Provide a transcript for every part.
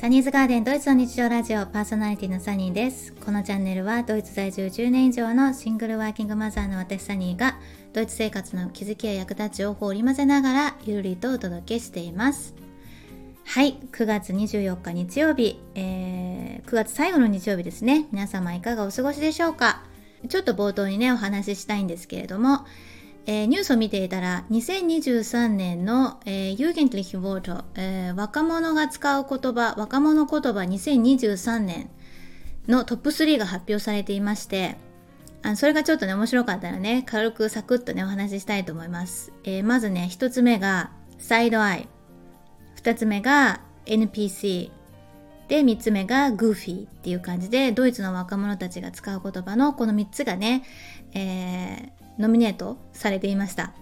サニーズガーデンドイツの日常ラジオパーソナリティのサニーです。このチャンネルはドイツ在住10年以上のシングルワーキングマザーの私サニーがドイツ生活の気づきや役立ち情報を織り交ぜながらゆるりとお届けしています。はい9月24日日曜日、えー、9月最後の日曜日ですね。皆様いかがお過ごしでしょうか？ちょっと冒頭にねお話ししたいんですけれどもえー、ニュースを見ていたら2023年の、えー、ユーゲントリヒボート、えー、若者が使う言葉若者言葉2023年のトップ3が発表されていましてあそれがちょっとね面白かったらね。軽くサクッとねお話ししたいと思います、えー、まずね1つ目がサイドアイ。2つ目が NPC で3つ目がグーフィー。っていう感じでドイツの若者たちが使う言葉のこの3つがね、えー、ノミネートされていました。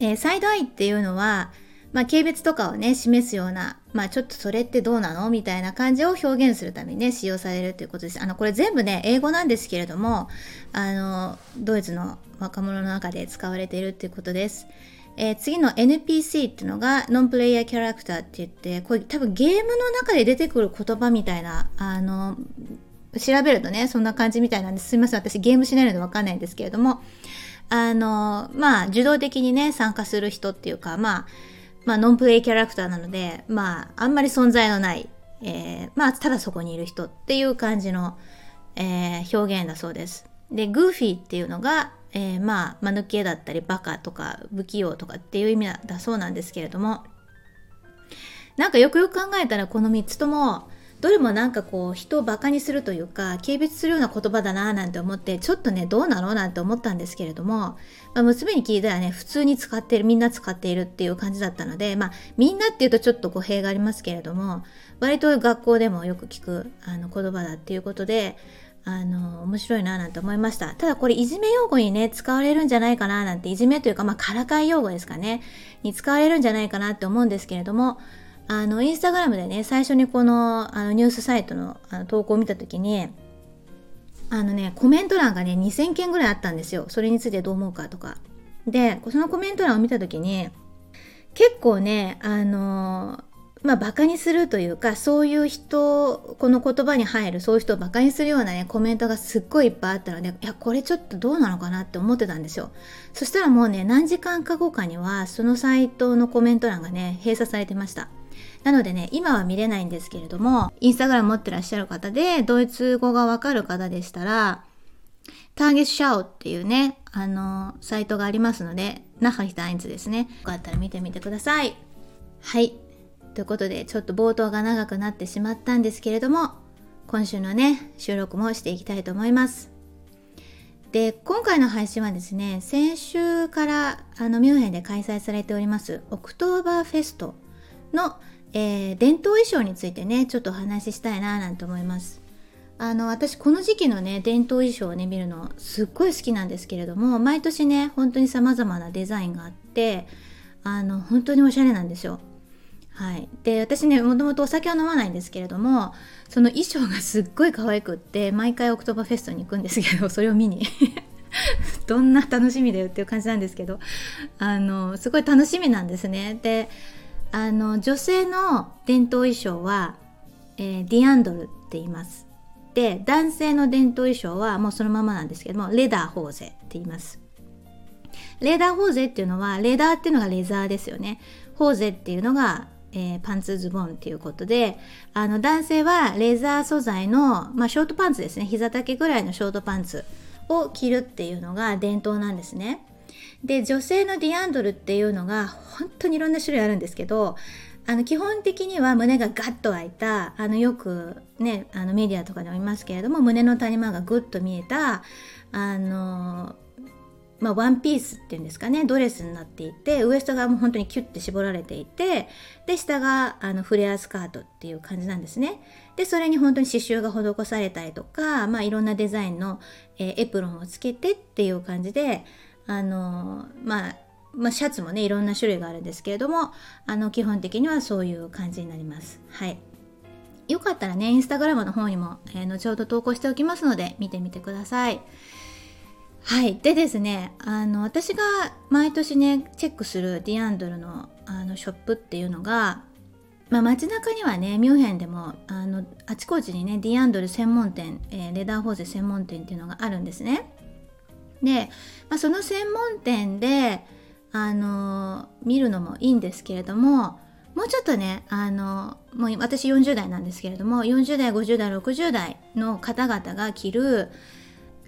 えー、サイドアイっていうのは、まあ、軽蔑とかをね、示すような、まあ、ちょっとそれってどうなの？みたいな感じを表現するためにね、使用されるということです。あの、これ全部ね、英語なんですけれども、あの、ドイツの若者の中で使われているっていうことです。えー、次の NPC っていうのがノンプレイヤーキャラクターって言って、これ多分ゲームの中で出てくる言葉みたいな、あの、調べるとね、そんな感じみたいなんです。すいません。私ゲームしないのでわかんないんですけれども、あの、まあ、受動的にね、参加する人っていうか、まあ、まあ、ノンプレイキャラクターなので、まあ、あんまり存在のない、えー、まあ、ただそこにいる人っていう感じの、えー、表現だそうです。で、グーフィーっていうのが、えー、まあ、間抜けだったり、バカとか、不器用とかっていう意味だそうなんですけれども、なんかよくよく考えたら、この3つとも、どれもなんかこう人をバカにするというか軽蔑するような言葉だなぁなんて思ってちょっとねどうなのなんて思ったんですけれども、まあ、娘に聞いたらね普通に使ってるみんな使っているっていう感じだったのでまあみんなっていうとちょっと語弊がありますけれども割と学校でもよく聞くあの言葉だっていうことであの面白いななんて思いました。ただこれいじめ用語にね使われるんじゃないかななんていじめというかまあからかい用語ですかねに使われるんじゃないかなって思うんですけれどもあの、インスタグラムでね、最初にこのあのニュースサイトのあの投稿を見た時に、あのね、コメント欄がね、2000件ぐらいあったんですよ。それについてどう思うかとか。で、そのコメント欄を見た時に、結構ね、あのまあ、バカにするというか、そういう人、この言葉に入る、そういう人をバカにするようなね、コメントがすっごいいっぱいあったので、いや、これちょっとどうなのかなって思ってたんですよ。そしたらもうね、何時間か後かには、そのサイトのコメント欄がね、閉鎖されてました。なのでね、今は見れないんですけれども、インスタグラム持ってらっしゃる方で、ドイツ語がわかる方でしたら、ターゲッシャオっていうね、あの、サイトがありますので、ナハリタインズですね。よかったら見てみてください。はい。ということで、ちょっと冒頭が長くなってしまったんですけれども、今週のね、収録もしていきたいと思います。で、今回の配信はですね、先週からあのミュンヘンで開催されております、オクトーバーフェストのえー、伝統衣装についてねちょっとお話ししたいななんて思います。あの私この時期のね伝統衣装をね見るのすっごい好きなんですけれども毎年ね本当に様々なデザインがあってあの本当におしゃれなんですよ。はい、で私ねもともとお酒は飲まないんですけれどもその衣装がすっごい可愛くって毎回オクトバフェストに行くんですけど それを見に。どんな楽しみだよっていう感じなんですけどあのすごい楽しみなんですね。であの女性の伝統衣装は、えー、ディアンドルって言います。で男性の伝統衣装はもうそのままなんですけどもレダーホーゼって言います。レーダーホーゼっていうのはレーダーっていうのがレザーですよね。ホーゼっていうのが、えー、パンツズボンっていうことであの男性はレザー素材の、まあ、ショートパンツですね。膝丈ぐらいのショートパンツを着るっていうのが伝統なんですね。で女性のディアンドルっていうのが本当にいろんな種類あるんですけどあの基本的には胸がガッと開いたあのよくねあのメディアとかでもいますけれども胸の谷間がグッと見えたあのまあ、ワンピースっていうんですかねドレスになっていてウエストがもう本当にキュッて絞られていてで下があのフレアスカートっていう感じなんですね。でそれに本当に刺繍が施されたりとか、まあ、いろんなデザインの、えー、エプロンをつけてっていう感じであのまあまあ、シャツもねいろんな種類があるんですけれどもあの基本的にはそういう感じになります。はいよかったらねインスタグラムの方にも、えー、後ほど投稿しておきますので見てみてください。はい。でですね、あの、私が毎年ね、チェックするディアンドルのあのショップっていうのが、まあ、街中にはねミュンヘンでもあのあちこちにねディアンドル専門店、えー、レダーホーゼ専門店っていうのがあるんですねで、まあ、その専門店であの見るのもいいんですけれどももうちょっとねあのもう私40代なんですけれども40代50代60代の方々が着る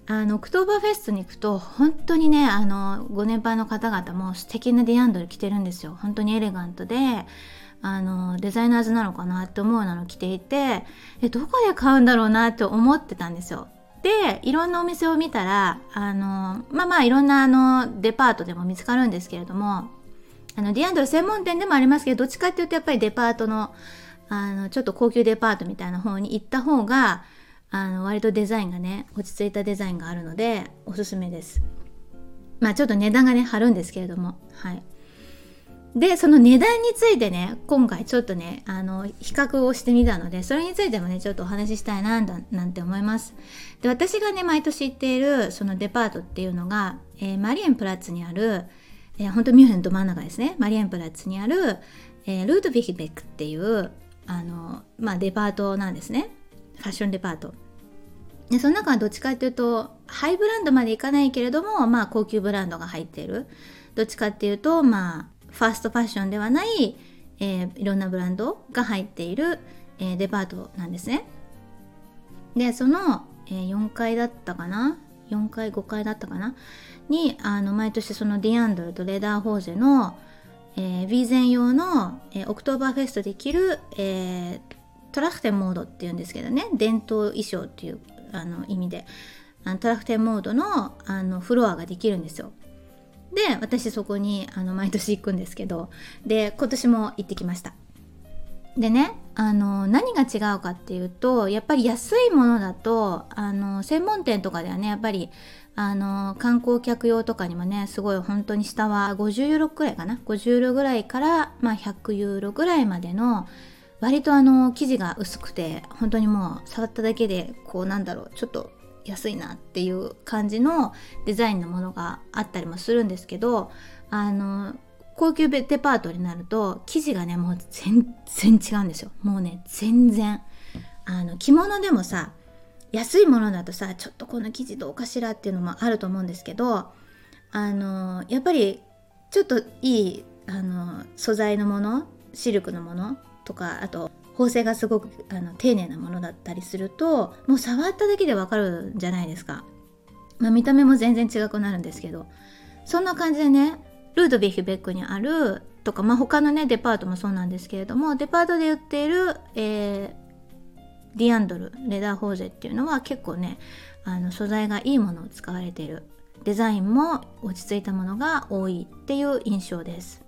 あのオクトーバーフェストに行くと本当にねあのご年配の方々も素敵なディアンドル着てるんですよ。本当にエレガントであのデザイナーズなのかなって思うようなの着ていてえどこで買うんだろうなって思ってたんですよ。でいろんなお店を見たらあのまあまあいろんなあのデパートでも見つかるんですけれどもあのディアンドル専門店でもありますけどどっちかっていうとやっぱりデパートのあのちょっと高級デパートみたいな方に行った方があの割とデザインがね落ち着いたデザインがあるのでおすすめです。まあちょっと値段がね張るんですけれどもはい。でその値段についてね今回ちょっとねあの比較をしてみたのでそれについてもねちょっとお話ししたいななんて思います。で私がね毎年行っているそのデパートっていうのが、えー、マリエンプラッツにある、えー、本当ミュンヘンど真ん中ですね。マリエンプラッツにある、えー、ルートヴィヒベックっていうあの、まあ、デパートなんですね。ファッションデパート。でその中はどっちかっていうとハイブランドまでいかないけれどもまあ高級ブランドが入っている。どっちかっていうとまあファーストファッションではない、えー、いろんなブランドが入っている、えー、デパートなんですね。でその、えー、4階だったかな？4階5階だったかな？にあの毎年そのディアンドルとレダーホーゼの、えー、 Wiesn 用の、えー、オクトーバーフェストで着る、えー、 Trachtenmode っていうんですけどね伝統衣装っていうあの意味であの Trachtenmode のあのフロアができるんですよ。で私そこにあの毎年行くんですけどで今年も行ってきました。でねあの何が違うかっていうとやっぱり安いものだとあの専門店とかではねやっぱりあの観光客用とかにもねすごい本当に下は50ユーロくらいかな？50ユーロぐらいから、まあ、100ユーロぐらいまでの割とあの生地が薄くて本当にもう触っただけでこうなんだろうちょっと安いなっていう感じのデザインのものがあったりもするんですけどあの高級デパートになると生地がねもう全然違うんですよ。もうね全然。あの着物でもさ安いものだとさちょっとこの生地どうかしらっていうのもあると思うんですけどあのやっぱりちょっといいあの素材のものシルクのものとかあと縫製がすごくあの丁寧なものだったりするともう触っただけでわかるじゃないですか、まあ、見た目も全然違くなるんですけど。そんな感じでねルードビヒベックにあるとか、まあ、他のねデパートもそうなんですけれどもデパートで売っている、えー、ディアンドルレダーホーゼっていうのは結構ねあの素材がいいものを使われている。デザインも落ち着いたものが多いっていう印象です。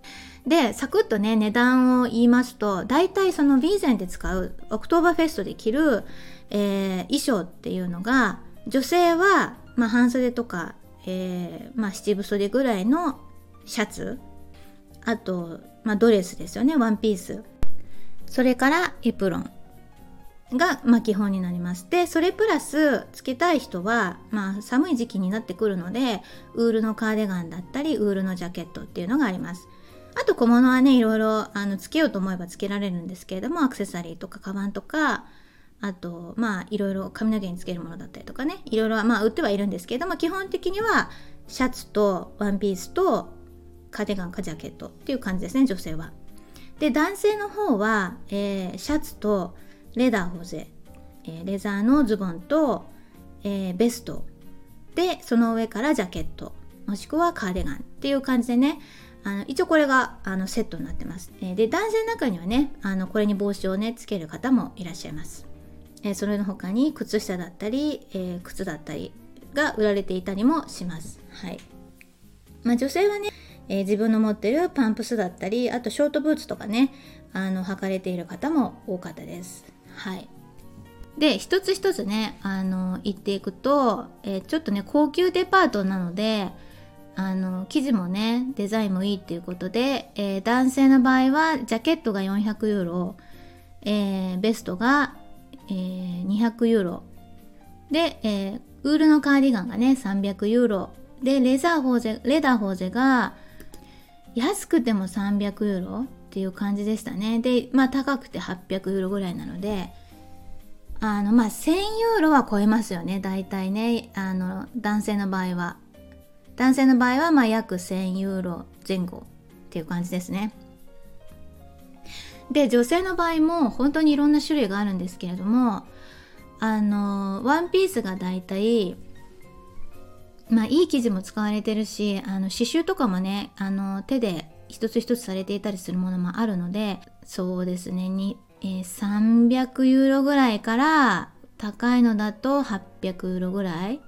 でサクッとね値段を言いますと大体その Wiesn で使うオクトーバーフェストで着る、えー、衣装っていうのが女性は、まあ、半袖とか、えー、まあ、七分袖ぐらいのシャツあと、まあ、ドレスですよねワンピースそれからエプロンが、まあ、基本になります。で、それプラス、つけたい人は、まあ、寒い時期になってくるので、ウールのカーディガンだったり、ウールのジャケットっていうのがあります。あと小物はねいろいろあのつけようと思えばつけられるんですけれどもアクセサリーとかカバンとかあとまあいろいろ髪の毛につけるものだったりとかねいろいろまあ売ってはいるんですけれども基本的にはシャツとワンピースとカーディガンかジャケットっていう感じですね女性は。で男性の方は、えー、シャツとレダーホゼ、えー、レザーのズボンと、えー、ベストでその上からジャケットもしくはカーディガンっていう感じでねあの一応これがあのセットになってます。えー、で男性の中にはねあのこれに帽子をねつける方もいらっしゃいます。えー、それの他に靴下だったり、え、靴だったりが売られていたりもします。はいまあ、女性はね、え自分の持ってるパンプスだったりあとショートブーツとかねあの履かれている方も多かったです。はいで一つ一つねあの行っていくと、えちょっとね高級デパートなのであの生地もねデザインもいいっていうことで、えー、男性の場合はジャケットが400ユーロ、えー、ベストが、えー、200ユーロ。で、えー、ウールのカーディガンがね300ユーロ。でレザーホーゼレダーホーゼが安くても300ユーロっていう感じでしたね。でまあ高くて800ユーロぐらいなのであのまあ1000ユーロは超えますよね大体ね。あの男性の場合は。男性の場合はまあ約1000ユーロ前後っていう感じですね。で女性の場合も本当にいろんな種類があるんですけれどもあのワンピースが大体まあいい生地も使われてるしあの刺繍とかもねあの手で一つ一つされていたりするものもあるのでそうですねに、えー、300ユーロぐらいから高いのだと800ユーロぐらい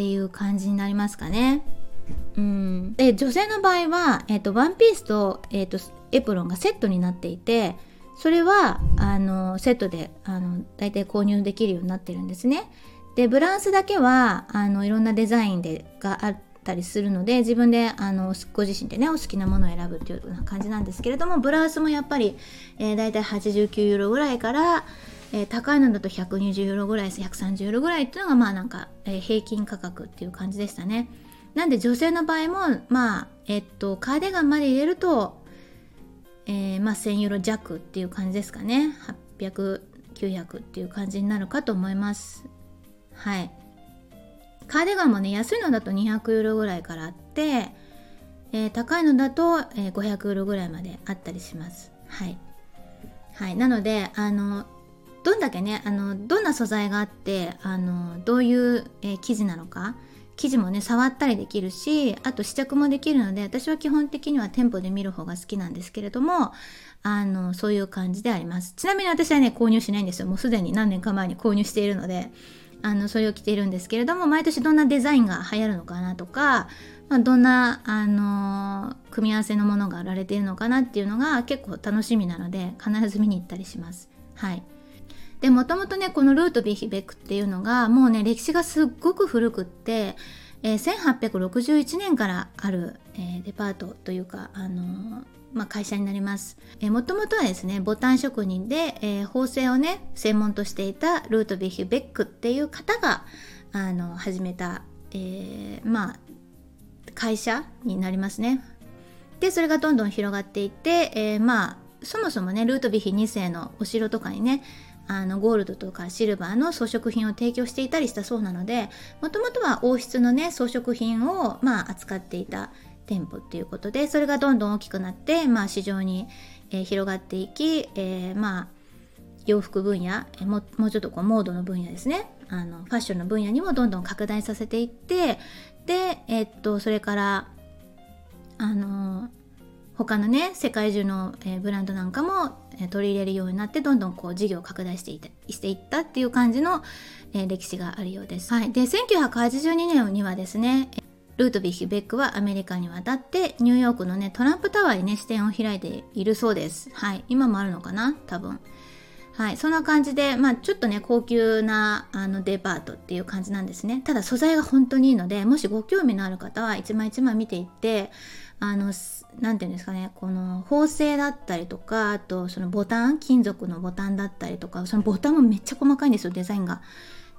っていう感じになりますかね。うん、で女性の場合は、えーと、ワンピースと,、えーとエプロンがセットになっていてそれはあのセットであの大体購入できるようになってるんですね。でブラウスだけはあのいろんなデザインでがあったりするので自分であのご自身でねお好きなものを選ぶっていうような感じなんですけれどもブラウスもやっぱり、えー、大体89ユーロぐらいから、えー、高いのだと120ユーロぐらい130ユーロぐらいっていうのがまあなんか、えー、平均価格っていう感じでしたね。なんで女性の場合もまあえっとカーディガンまで入れるとえー、まあ、1000ユーロ弱っていう感じですかね。800、900っていう感じになるかと思います。はい。カーディガンもね安いのだと200ユーロぐらいからあって、えー、高いのだと、えー、500ユーロぐらいまであったりします。はい。はい。なのであのどんだけねあのどんな素材があってあのどういう、えー、生地なのか生地もね触ったりできるしあと試着もできるので私は基本的には店舗で見る方が好きなんですけれどもあのそういう感じであります。ちなみに私はね購入しないんですよ。もうすでに何年か前に購入しているのであのそれを着ているんですけれども毎年どんなデザインが流行るのかなとか、まあ、どんな、あの組み合わせのものが売られているのかなっていうのが結構楽しみなので必ず見に行ったりします。はい。でもともとねこのルートビヒベックっていうのがもうね歴史がすっごく古くって、えー、1861年からある、えー、デパートというか、あのー、まあ、会社になります。もともとはですねボタン職人で、えー、縫製をね専門としていたルートビヒベックっていう方があの始めた、えー、まあ会社になりますね。でそれがどんどん広がっていって、えー、まあそもそもねルートビヒ2世のお城とかにねあのゴールドとかシルバーの装飾品を提供していたりしたそうなのでもともとは王室のね装飾品を、まあ、扱っていた店舗っていうことでそれがどんどん大きくなって、まあ、市場に、えー、広がっていき、えー、まあ洋服分野ももうちょっとこうモードの分野ですね。あのファッションの分野にもどんどん拡大させていってで、えー、っとそれからあの他のね世界中の、え、ブランドなんかも、え、取り入れるようになってどんどんこう事業を拡大していたしていったっていう感じの、え、歴史があるようです。はい、で1982年にはですねルートビヒ・ベックはアメリカに渡ってニューヨークのねトランプタワーにね支店を開いているそうです。はい、今もあるのかな？多分。はい、そんな感じで、まあ、ちょっとね高級なあのデパートっていう感じなんですねただ素材が本当にいいのでもしご興味のある方は一枚一枚見ていってあの何て言うんですかねこの縫製だったりとかあとそのボタン金属のボタンだったりとかそのボタンもめっちゃ細かいんですよデザインが。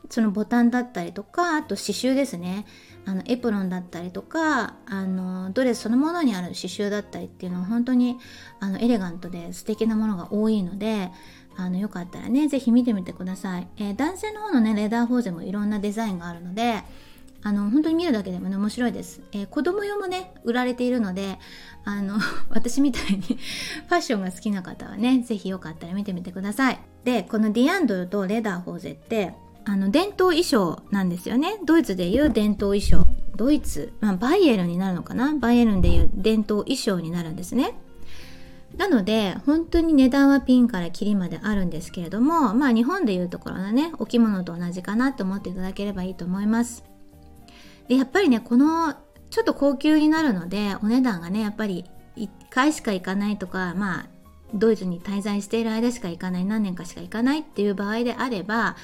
そのボタンだったりとかあと刺繍ですねあのエプロンだったりとかあのドレスそのものにある刺繍だったりっていうのは本当にあのエレガントで素敵なものが多いのであのよかったらね是非見てみてください、えー、男性の方のねレーダーフォーゼもいろんなデザインがあるのであの本当に見るだけでもね面白いです、えー、子供用もね売られているのであの 私みたいに ファッションが好きな方はね是非よかったら見てみてください。でこのディアンドルとレダーホーゼってあの伝統衣装なんですよね。ドイツでいう伝統衣装。ドイツ、まあ、バイエルンになるのかな？バイエルンでいう伝統衣装になるんですね。なので本当に値段はピンからキリまであるんですけれどもまあ日本でいうところのねお着物と同じかなと思っていただければいいと思います。でやっぱりねこのちょっと高級になるのでお値段がねやっぱり1回しか行かないとかまあドイツに滞在している間しか行かない何年かしか行かないっていう場合であれば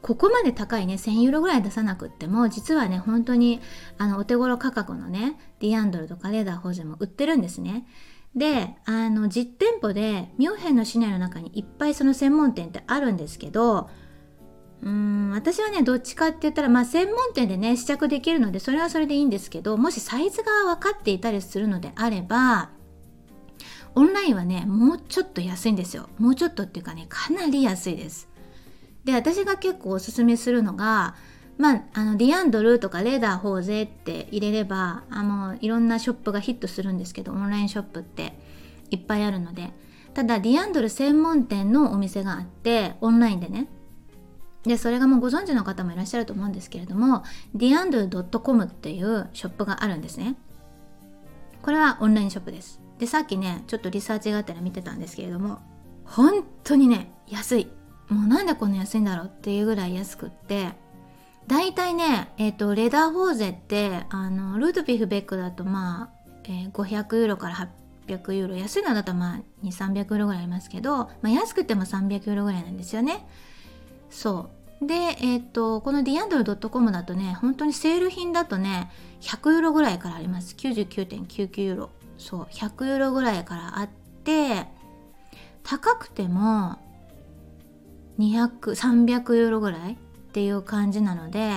ここまで高いね1000ユーロぐらい出さなくっても実はね本当にあのお手頃価格のねディアンドルとかレーダーホジェも売ってるんですね。であの実店舗でミュンヘンの市内の中にいっぱいその専門店ってあるんですけどうん私はねどっちかって言ったらまあ専門店でね試着できるのでそれはそれでいいんですけどもしサイズが分かっていたりするのであればオンラインはねもうちょっと安いんですよ。もうちょっとっていうかねかなり安いです。で私が結構おすすめするのがまあ、あのディアンドルとかレーダーホーゼって入れればあのいろんなショップがヒットするんですけどオンラインショップっていっぱいあるので。ただディアンドル専門店のお店があってオンラインでねでそれがもうご存知の方もいらっしゃると思うんですけれども deandle.com っていうショップがあるんですね。これはオンラインショップです。でさっきねちょっとリサーチがあったら見てたんですけれども本当にね安い。もうなんでこんな安いんだろうっていうぐらい安くって。大体ね、えっ、ー、とレダーホーゼってあのルードビフベックだとまあ、えー、500ユーロから800ユーロ。安いのだとまあ2300ユーロぐらいありますけど、まあ、安くても300ユーロぐらいなんですよね。そう。でえっ、ー、とこのディアンドル .com だとね本当にセール品だとね100ユーロぐらいからあります。99.99ユーロ。そう100ユーロぐらいからあって高くても200300ユーロぐらいっていう感じなので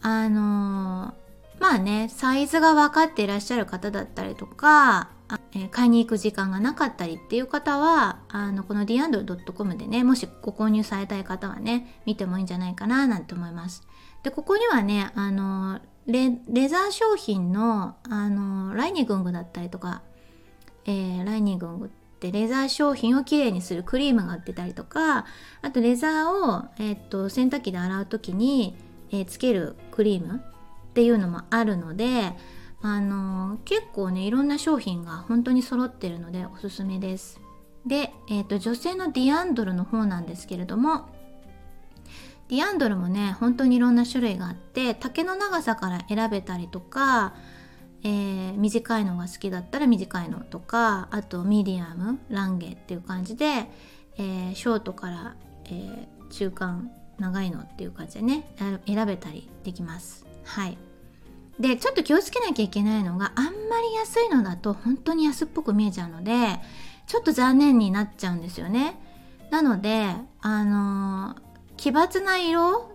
あのまあねサイズが分かっていらっしゃる方だったりとか買いに行く時間がなかったりっていう方はあのこの D&D.com でねもしご購入されたい方はね見てもいいんじゃないかななんて思います。でここにはねあのレザー商品のあのライニングングだったりとか、えー、ライニングってレザー商品をきれいにするクリームが売ってたりとかあとレザーを、えー、っと洗濯機で洗う時に、えー、つけるクリームっていうのもあるのであの結構ねいろんな商品が本当に揃ってるのでおすすめです。で、えーと、女性のディアンドルの方なんですけれどもディアンドルもね本当にいろんな種類があって丈の長さから選べたりとかえー、短いのが好きだったら短いのとかあとミディアムランゲっていう感じで、えー、ショートから、えー、中間長いのっていう感じでね選べたりできますはいでちょっと気をつけなきゃいけないのがあんまり安いのだと本当に安っぽく見えちゃうのでちょっと残念になっちゃうんですよね。なのであの奇抜な色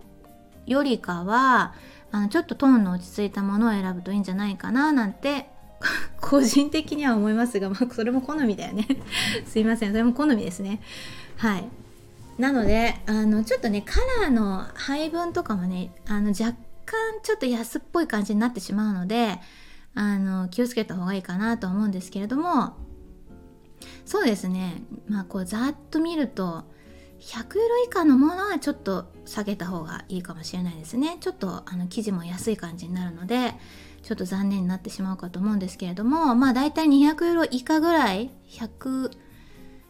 よりかはあのちょっとトーンの落ち着いたものを選ぶといいんじゃないかななんて 個人的には思いますが、まあ、それも好みだよね。すいません。それも好みですね。はい。なのであのちょっとねカラーの配分とかもねあの若干ちょっと安っぽい感じになってしまうのであの気をつけた方がいいかなと思うんですけれどもそうですね。まあこうざっと見ると100ユーロ以下のものはちょっと下げた方がいいかもしれないですね。ちょっとあの生地も安い感じになるのでちょっと残念になってしまうかと思うんですけれどもまあ大体200ユーロ以下ぐらい100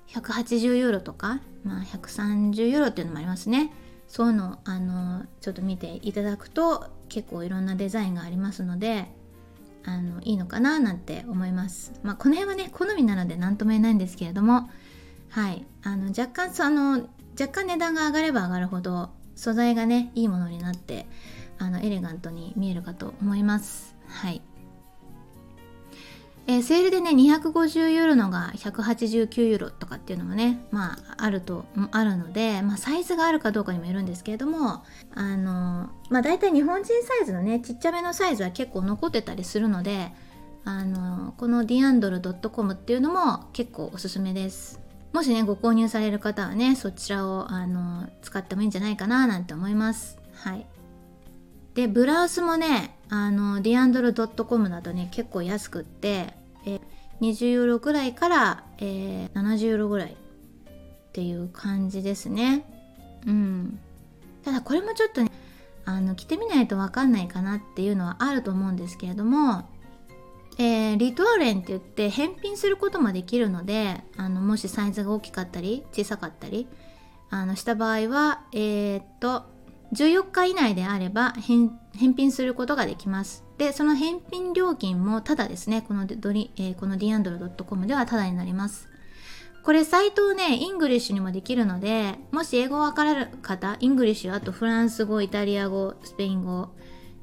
180ユーロとか、まあ、130ユーロっていうのもありますね。そういうのあのちょっと見ていただくと結構いろんなデザインがありますのであのいいのかななんて思います。まあこの辺はね好みなので何とも言えないんですけれどもはい。あの若干その若干値段が上がれば上がるほど素材がねいいものになってあのエレガントに見えるかと思います。はい。えー、セールでね250ユーロのが189ユーロとかっていうのもねまああるとあるので、まあ、サイズがあるかどうかにもよるんですけれどもあのまあ大体日本人サイズのねちっちゃめのサイズは結構残ってたりするのであのこのディアンドル .com っていうのも結構おすすめです。もしねご購入される方はねそちらをあの使ってもいいんじゃないかななんて思います。はい。でブラウスもねあのディアンドル .com だとね結構安くってえ20ユーロぐらいから、えー、70ユーロぐらいっていう感じですね。うん。ただこれもちょっとねあの着てみないと分かんないかなっていうのはあると思うんですけれどもえー、リトアレンって言って返品することもできるのであのもしサイズが大きかったり小さかったりあのした場合はえー、っと14日以内であれば返品することができます。で、その返品料金もただですね、このドリ、えー、この dirndl.com ではただになります。これサイトをね、 English にもできるので、もし英語わかる方、 English、あとフランス語、イタリア語、スペイン語、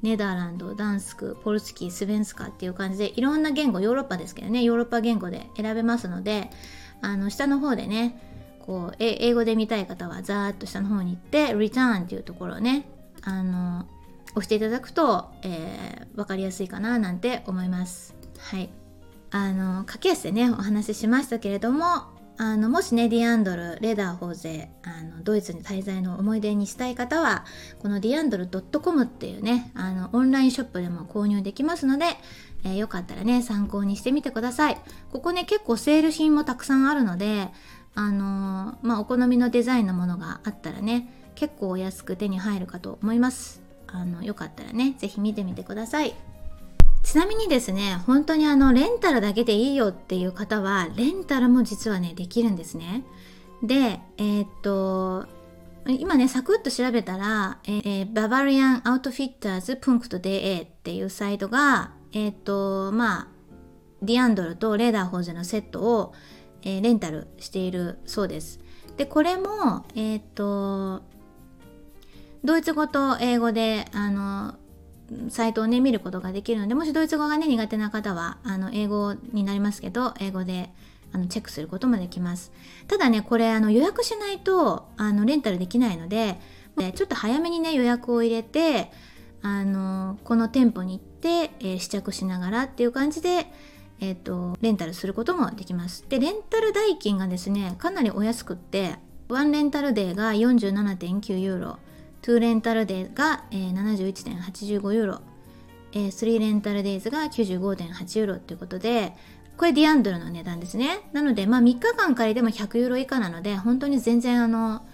Nederlands Dansk Polski Svenska っていう感じでいろんな言語ヨーロッパですけどねヨーロッパ言語で選べますのであの下の方でねこう英語で見たい方はざーっと下の方に行って Return っていうところをねあの押していただくと、えー、分かりやすいかななんて思います。はい。あの駆け足でねお話ししましたけれどもあのもしねディアンドルレーダーホーゼあのドイツに滞在の思い出にしたい方はこのディアンドル .com っていうねあのオンラインショップでも購入できますので、えー、よかったらね参考にしてみてください。ここね結構セール品もたくさんあるのであの、まあお好みのデザインのものがあったらね結構お安く手に入るかと思いますあのよかったらね是非見てみてくださいちなみにですね、本当にあの、レンタルだけでいいよっていう方は、レンタルも実はね、できるんですね。で、えー、っと、今ね、サクッと調べたら、えー、ババリアンアウトフィッターズ .de っていうサイトが、えー、っと、まあ、ディアンドルとレーダーホーゼのセットを、えー、レンタルしているそうです。で、これも、えっと、ドイツ語と英語で、あの、サイトをね見ることができるのでもしドイツ語がね苦手な方はあの英語になりますけど英語であのチェックすることもできますただねこれあの予約しないとあのレンタルできないのでちょっと早めにね予約を入れてあのこの店舗に行って、えー、試着しながらっていう感じでえーと、レンタルすることもできますでレンタル代金がですねかなりお安くって1レンタルデーが47.9ユーロ2レンタルデーが、えー、71.85ユーロ、えー、3レンタルデイズが95.8ユーロということで、これディアンドルの値段ですね。なので、まあ3日間借りても100ユーロ以下なので、本当に全然あの、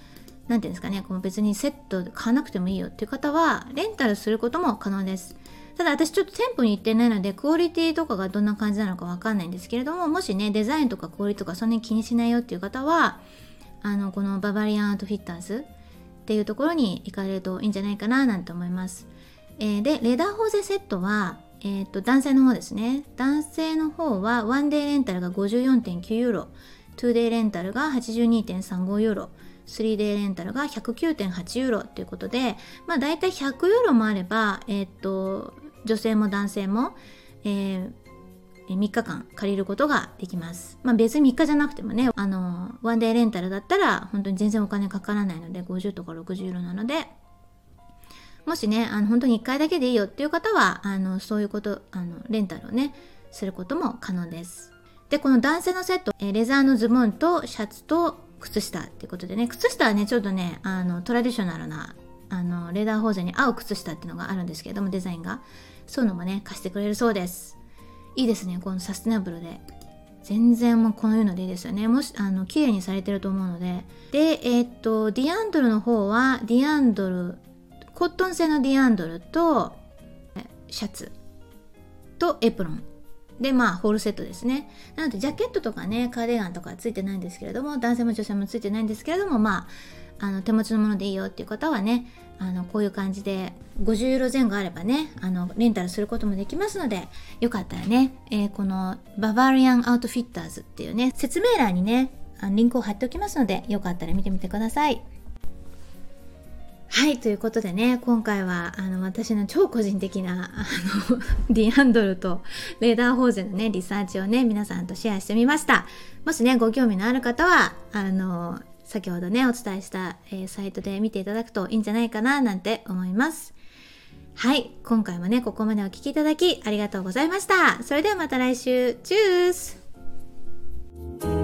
なんていうんですかね、この別にセット買わなくてもいいよっていう方は、レンタルすることも可能です。ただ私ちょっと店舗に行ってないので、クオリティとかがどんな感じなのかわかんないんですけれども、もしね、デザインとかクオリティとかそんなに気にしないよっていう方は、あの、このババリアンアートフィッターズ、っていうところに行かれるといいんじゃないかななんて思います。えー、で、レダーホーゼセットは、えー、と男性の方ですね。男性の方は1デーレンタルが54.9ユーロ、2デーレンタルが82.35ユーロ、3デーレンタルが109.8ユーロということで、まあ大体100ユーロもあれば、えっ、と、女性も男性も、えー、3日間借りることができます。まあ別に3日じゃなくてもね、あの、ワンデーレンタルだったら本当に全然お金かからないので50とか60ユーロなので、もしね、あの本当に1回だけでいいよっていう方は、あのそういうこと、あのレンタルをね、することも可能です。で、この男性のセット、えレザーのズボンとシャツと靴下っていうことでね、靴下はね、ちょっとね、あのトラディショナルなあのレーダーホーゼに合う靴下っていうのがあるんですけれども、デザインが。そういうのもね、貸してくれるそうです。いいですねこのサステナブルで。全然もうこういうのでいいですよね。もしあの綺麗にされてると思うので。でえー、っとディアンドルの方はディアンドルコットン製のディアンドルとシャツ。とエプロン。でまあホールセットですね。なのでジャケットとかねカーディガンとかついてないんですけれども男性も女性もついてないんですけれどもまああの手持ちのものでいいよっていう方はねあのこういう感じで50ユーロ前後あればねあのレンタルすることもできますのでよかったらね、えー、このババリアンアウトフィッターズっていうね説明欄にねあのリンクを貼っておきますのでよかったら見てみてください。はいということでね今回はあの私の超個人的なあの ディアンドルとレーダーホーゼのねリサーチをね皆さんとシェアしてみました。もしねご興味のある方はあの先ほどねお伝えした、えー、サイトで見ていただくといいんじゃないかななんて思いますはい。今回もね、ここまでお聴きいただきありがとうございました。それではまた来週。チュース